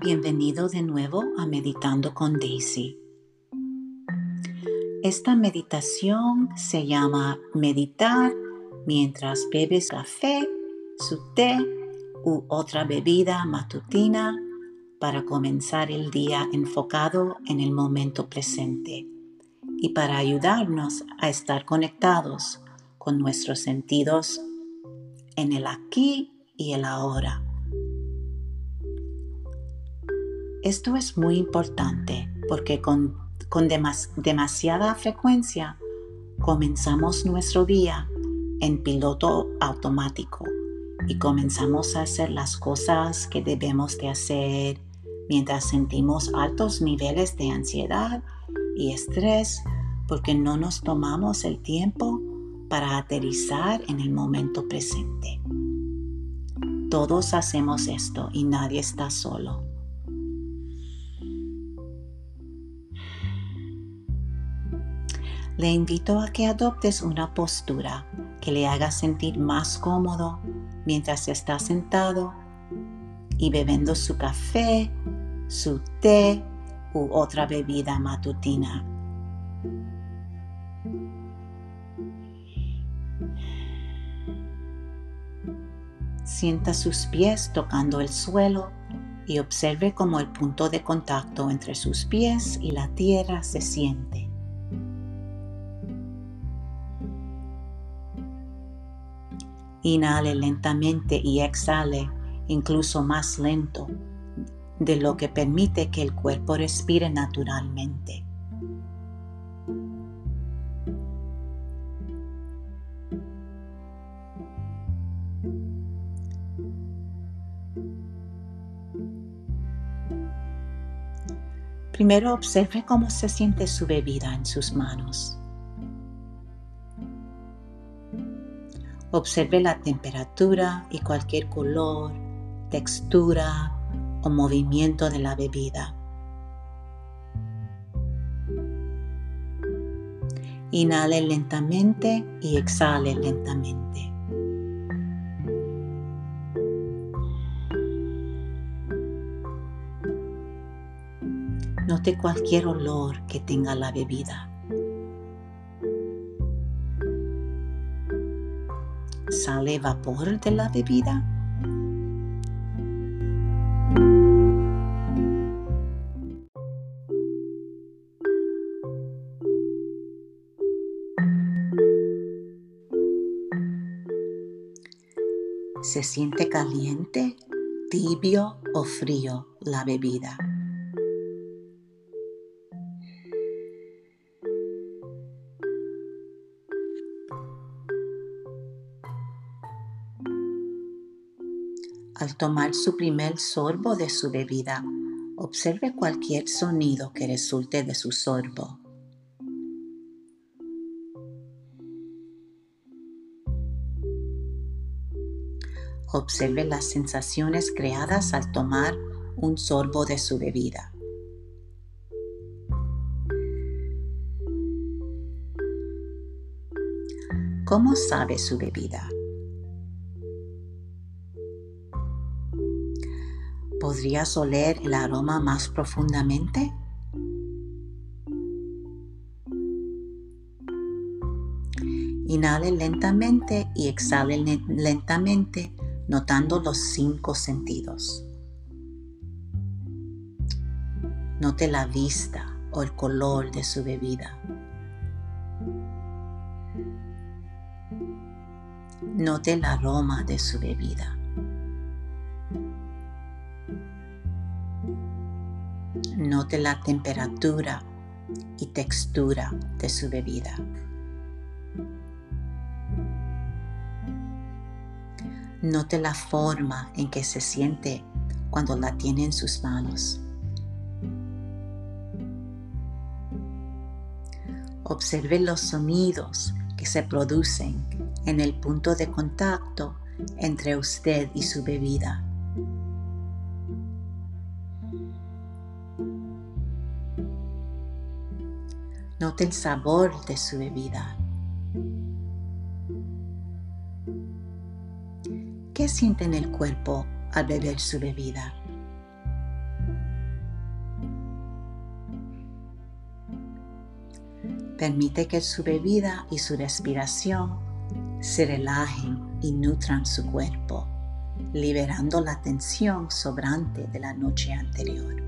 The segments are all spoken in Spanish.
Bienvenido de nuevo a Meditando con Daisy. Esta meditación se llama meditar mientras bebes café, su té u otra bebida matutina para comenzar el día enfocado en el momento presente y para ayudarnos a estar conectados con nuestros sentidos en el aquí y el ahora. Esto es muy importante porque con, demasiada frecuencia comenzamos nuestro día en piloto automático y comenzamos a hacer las cosas que debemos de hacer mientras sentimos altos niveles de ansiedad y estrés porque no nos tomamos el tiempo para aterrizar en el momento presente. Todos hacemos esto y nadie está solo. Le invito a que adoptes una postura que le haga sentir más cómodo mientras está sentado y bebiendo su café, su té u otra bebida matutina. Sienta sus pies tocando el suelo y observe cómo el punto de contacto entre sus pies y la tierra se siente. Inhale lentamente y exhale incluso más lento de lo que permite que el cuerpo respire naturalmente. Primero observe cómo se siente su bebida en sus manos. Observe la temperatura y cualquier color, textura o movimiento de la bebida. Inhale lentamente y exhale lentamente. Note cualquier olor que tenga la bebida. Sale vapor de la bebida? ¿Se siente caliente, tibio o frío la bebida? Al tomar su primer sorbo de su bebida, observe cualquier sonido que resulte de su sorbo. Observe las sensaciones creadas al tomar un sorbo de su bebida. ¿Cómo sabe su bebida? ¿Podrías oler el aroma más profundamente? Inhale lentamente y exhale lentamente, notando los cinco sentidos. Note la vista o el color de su bebida. Note el aroma de su bebida. Note la temperatura y textura de su bebida. Note la forma en que se siente cuando la tiene en sus manos. Observe los sonidos que se producen en el punto de contacto entre usted y su bebida. El sabor de su bebida. ¿Qué siente en el cuerpo al beber su bebida? Permite que su bebida y su respiración se relajen y nutran su cuerpo, liberando la tensión sobrante de la noche anterior.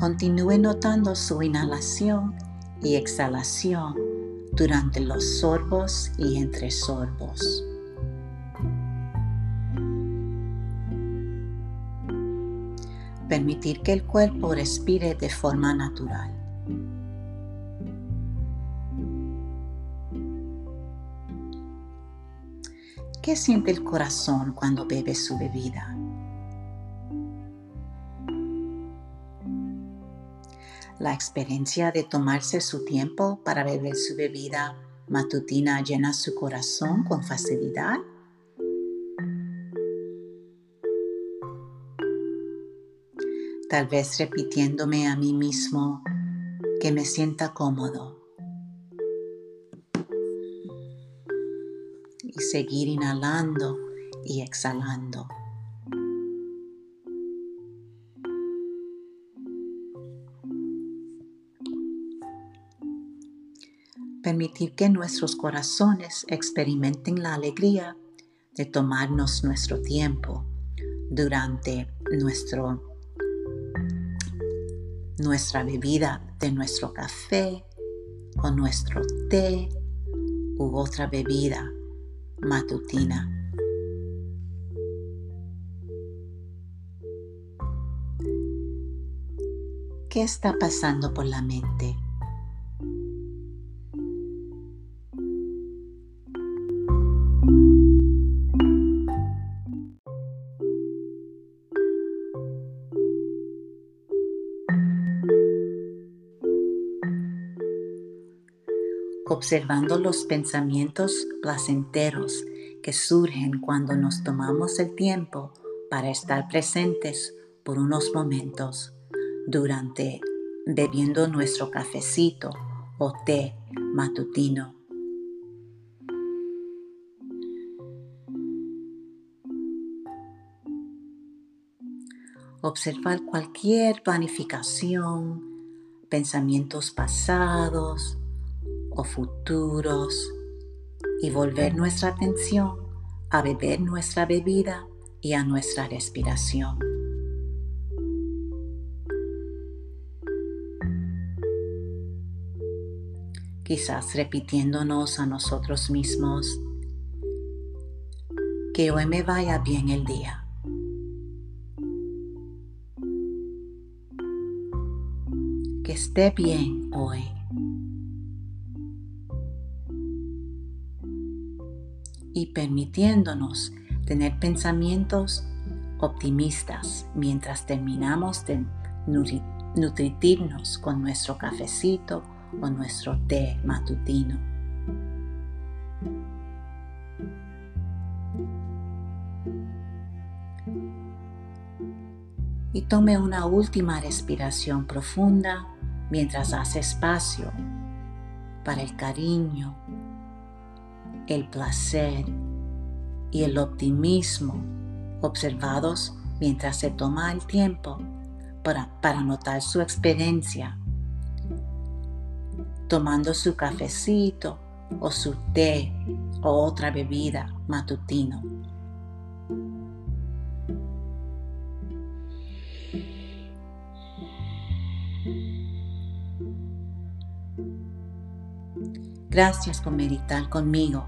Continúe notando su inhalación y exhalación durante los sorbos y entre sorbos. Permitir que el cuerpo respire de forma natural. ¿Qué siente el corazón cuando bebe su bebida? La experiencia de tomarse su tiempo para beber su bebida matutina llena su corazón con facilidad. Tal vez repitiéndome a mí mismo que me sienta cómodo. Y seguir inhalando y exhalando. Permitir que nuestros corazones experimenten la alegría de tomarnos nuestro tiempo durante nuestro, nuestra bebida de nuestro café o nuestro té u otra bebida matutina. ¿Qué está pasando por la mente? Observando los pensamientos placenteros que surgen cuando nos tomamos el tiempo para estar presentes por unos momentos durante bebiendo nuestro cafecito o té matutino. Observar cualquier planificación, pensamientos pasados, futuros y volver nuestra atención a beber nuestra bebida y a nuestra respiración. Quizás repitiéndonos a nosotros mismos que hoy me vaya bien el día. Que esté bien hoy. Y permitiéndonos tener pensamientos optimistas mientras terminamos de nutrirnos con nuestro cafecito o nuestro té matutino. Y tome una última respiración profunda mientras hace espacio para el cariño el placer y el optimismo observados mientras se toma el tiempo para, para notar su experiencia, tomando su cafecito o su té o otra bebida matutino. Gracias por meditar conmigo